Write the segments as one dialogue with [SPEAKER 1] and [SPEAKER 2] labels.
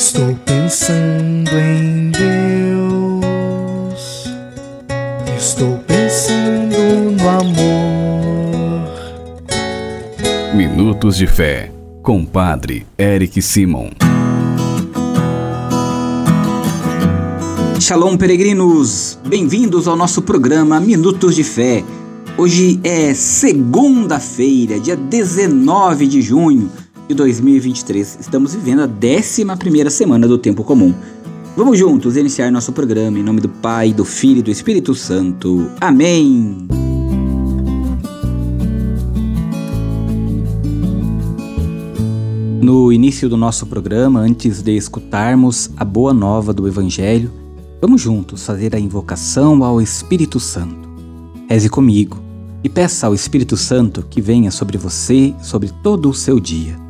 [SPEAKER 1] Estou pensando em Deus. Estou pensando no amor.
[SPEAKER 2] Minutos de Fé, com Padre Eric Simon.
[SPEAKER 3] Shalom, peregrinos! Bem-vindos ao nosso programa Minutos de Fé. Hoje é segunda-feira, dia 19 de junho de 2023. Estamos vivendo a 11 semana do Tempo Comum. Vamos juntos iniciar nosso programa em nome do Pai, do Filho e do Espírito Santo. Amém! No início do nosso programa, antes de escutarmos a boa nova do Evangelho, vamos juntos fazer a invocação ao Espírito Santo. Reze comigo e peça ao Espírito Santo que venha sobre você, sobre todo o seu dia.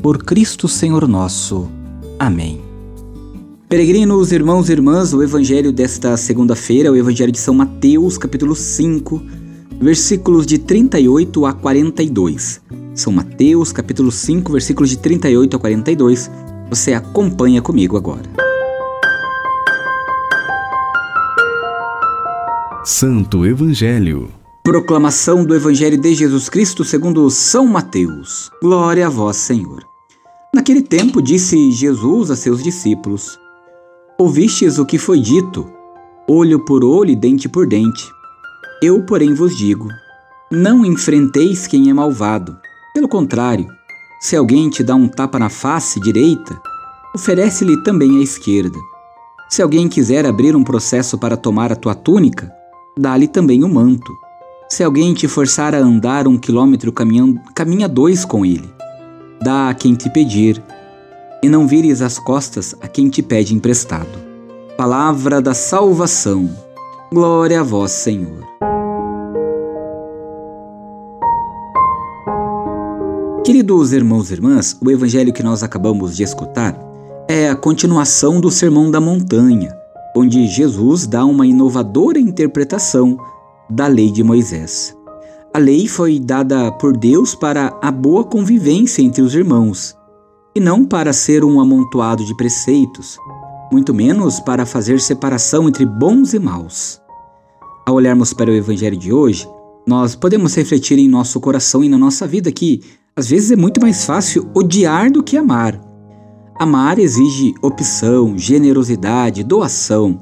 [SPEAKER 3] por Cristo Senhor nosso. Amém. Peregrinos, irmãos e irmãs, o evangelho desta segunda-feira é o evangelho de São Mateus, capítulo 5, versículos de 38 a 42. São Mateus, capítulo 5, versículos de 38 a 42. Você acompanha comigo agora.
[SPEAKER 2] Santo Evangelho.
[SPEAKER 3] Proclamação do Evangelho de Jesus Cristo segundo São Mateus. Glória a vós, Senhor. Naquele tempo disse Jesus a seus discípulos: Ouvistes o que foi dito, olho por olho e dente por dente. Eu, porém, vos digo: não enfrenteis quem é malvado. Pelo contrário, se alguém te dá um tapa na face direita, oferece-lhe também a esquerda. Se alguém quiser abrir um processo para tomar a tua túnica, dá-lhe também o manto. Se alguém te forçar a andar um quilômetro caminhando, caminha dois com ele dá a quem te pedir, e não vires as costas a quem te pede emprestado. Palavra da salvação. Glória a vós, Senhor. Queridos irmãos e irmãs, o evangelho que nós acabamos de escutar é a continuação do Sermão da Montanha, onde Jesus dá uma inovadora interpretação da lei de Moisés. A lei foi dada por Deus para a boa convivência entre os irmãos, e não para ser um amontoado de preceitos, muito menos para fazer separação entre bons e maus. Ao olharmos para o Evangelho de hoje, nós podemos refletir em nosso coração e na nossa vida que, às vezes, é muito mais fácil odiar do que amar. Amar exige opção, generosidade, doação.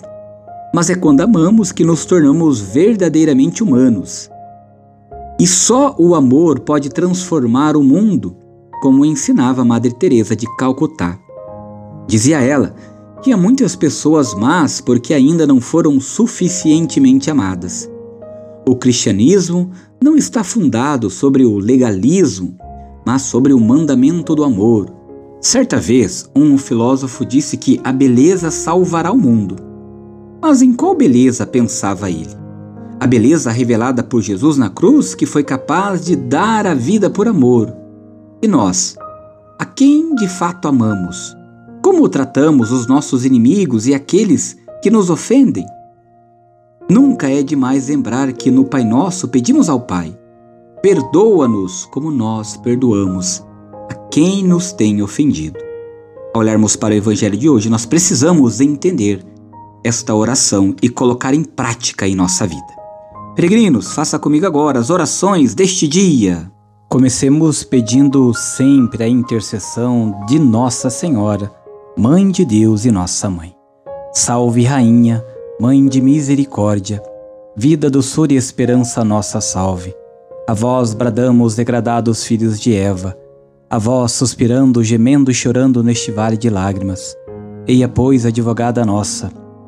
[SPEAKER 3] Mas é quando amamos que nos tornamos verdadeiramente humanos. E só o amor pode transformar o mundo, como ensinava Madre Teresa de Calcutá. Dizia ela que há muitas pessoas más porque ainda não foram suficientemente amadas. O cristianismo não está fundado sobre o legalismo, mas sobre o mandamento do amor. Certa vez, um filósofo disse que a beleza salvará o mundo. Mas em qual beleza pensava ele? A beleza revelada por Jesus na cruz, que foi capaz de dar a vida por amor. E nós? A quem de fato amamos? Como tratamos os nossos inimigos e aqueles que nos ofendem? Nunca é demais lembrar que no Pai Nosso pedimos ao Pai: perdoa-nos como nós perdoamos a quem nos tem ofendido. Ao olharmos para o Evangelho de hoje, nós precisamos entender esta oração e colocar em prática em nossa vida. Peregrinos, faça comigo agora as orações deste dia. Comecemos pedindo sempre a intercessão de Nossa Senhora, Mãe de Deus e Nossa Mãe. Salve, Rainha, Mãe de Misericórdia, vida, doçura e esperança, nossa salve. A vós bradamos, degradados filhos de Eva, a vós suspirando, gemendo e chorando neste vale de lágrimas. Eia, pois, advogada nossa,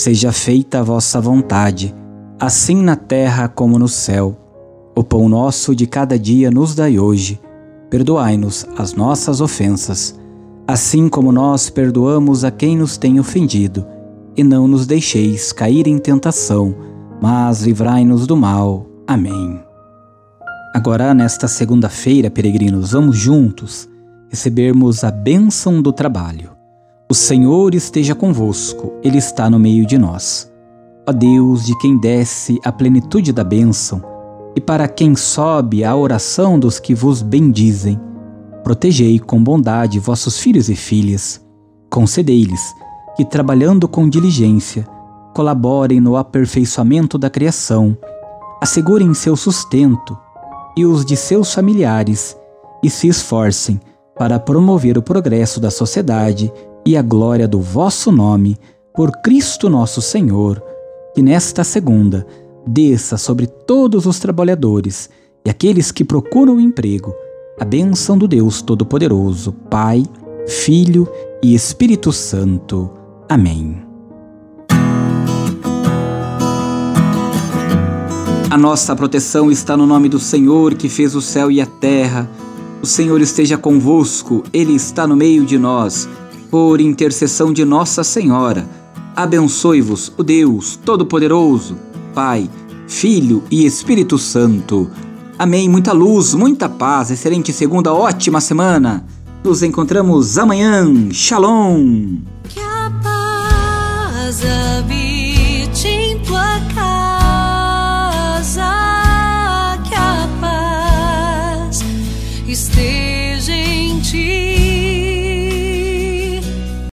[SPEAKER 3] Seja feita a vossa vontade, assim na terra como no céu. O pão nosso de cada dia nos dai hoje. Perdoai-nos as nossas ofensas, assim como nós perdoamos a quem nos tem ofendido. E não nos deixeis cair em tentação, mas livrai-nos do mal. Amém. Agora, nesta segunda-feira, peregrinos, vamos juntos recebermos a bênção do trabalho. O Senhor esteja convosco, Ele está no meio de nós. Ó Deus, de quem desce a plenitude da bênção, e para quem sobe a oração dos que vos bendizem, protegei com bondade vossos filhos e filhas, concedei-lhes que, trabalhando com diligência, colaborem no aperfeiçoamento da criação, assegurem seu sustento e os de seus familiares e se esforcem para promover o progresso da sociedade e a glória do vosso nome, por Cristo nosso Senhor, que nesta segunda desça sobre todos os trabalhadores e aqueles que procuram emprego a bênção do Deus Todo-Poderoso, Pai, Filho e Espírito Santo. Amém. A nossa proteção está no nome do Senhor que fez o céu e a terra. O Senhor esteja convosco, Ele está no meio de nós. Por intercessão de Nossa Senhora, abençoe-vos o Deus Todo-Poderoso, Pai, Filho e Espírito Santo. Amém. Muita luz, muita paz, excelente segunda, ótima semana. Nos encontramos amanhã. Shalom.